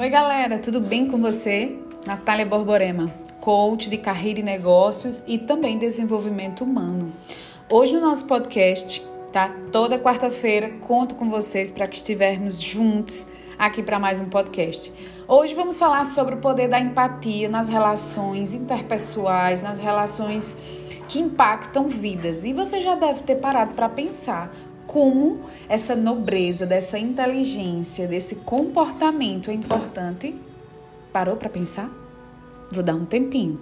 Oi, galera, tudo bem com você? Natália Borborema, coach de carreira e negócios e também desenvolvimento humano. Hoje no nosso podcast, tá? Toda quarta-feira conto com vocês para que estivermos juntos aqui para mais um podcast. Hoje vamos falar sobre o poder da empatia nas relações interpessoais, nas relações que impactam vidas. E você já deve ter parado para pensar como essa nobreza, dessa inteligência, desse comportamento é importante. Parou para pensar? Vou dar um tempinho.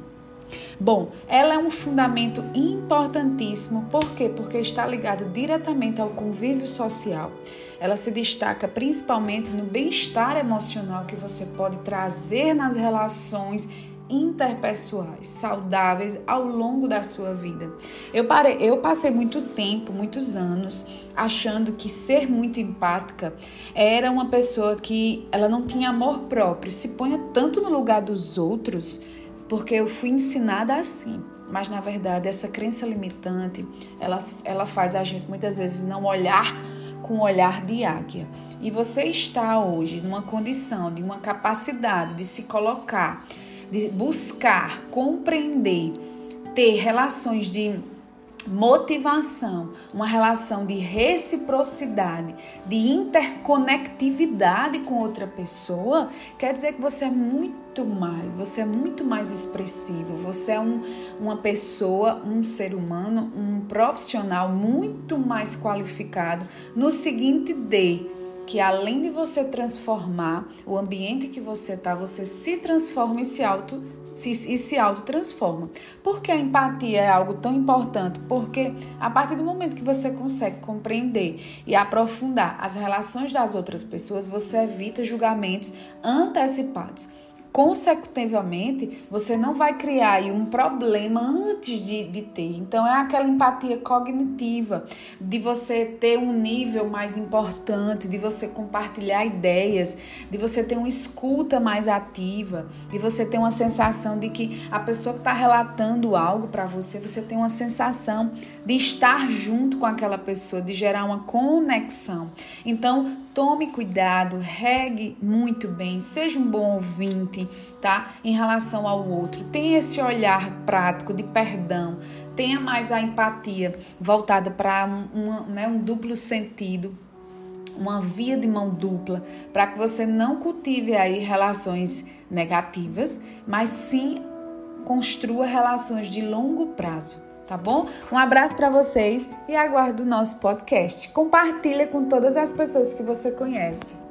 Bom, ela é um fundamento importantíssimo, por quê? Porque está ligado diretamente ao convívio social. Ela se destaca principalmente no bem-estar emocional que você pode trazer nas relações interpessoais saudáveis ao longo da sua vida. Eu, parei, eu passei muito tempo, muitos anos, achando que ser muito empática era uma pessoa que ela não tinha amor próprio, se ponha tanto no lugar dos outros, porque eu fui ensinada assim. Mas na verdade, essa crença limitante, ela, ela faz a gente muitas vezes não olhar com olhar de águia. E você está hoje numa condição, de uma capacidade de se colocar de buscar compreender, ter relações de motivação, uma relação de reciprocidade, de interconectividade com outra pessoa, quer dizer que você é muito mais, você é muito mais expressivo, você é um, uma pessoa, um ser humano, um profissional muito mais qualificado no seguinte de que além de você transformar o ambiente que você está, você se transforma e se auto se, e se auto transforma. Por que a empatia é algo tão importante? Porque a partir do momento que você consegue compreender e aprofundar as relações das outras pessoas, você evita julgamentos antecipados consecutivamente, você não vai criar um problema antes de, de ter. Então, é aquela empatia cognitiva, de você ter um nível mais importante, de você compartilhar ideias, de você ter uma escuta mais ativa, de você ter uma sensação de que a pessoa que está relatando algo para você, você tem uma sensação de estar junto com aquela pessoa, de gerar uma conexão. Então, tome cuidado, regue muito bem, seja um bom ouvinte, tá? Em relação ao outro. Tenha esse olhar prático de perdão. Tenha mais a empatia voltada para um, né, um duplo sentido, uma via de mão dupla, para que você não cultive aí relações negativas, mas sim construa relações de longo prazo, tá bom? Um abraço para vocês e aguardo o nosso podcast. Compartilha com todas as pessoas que você conhece.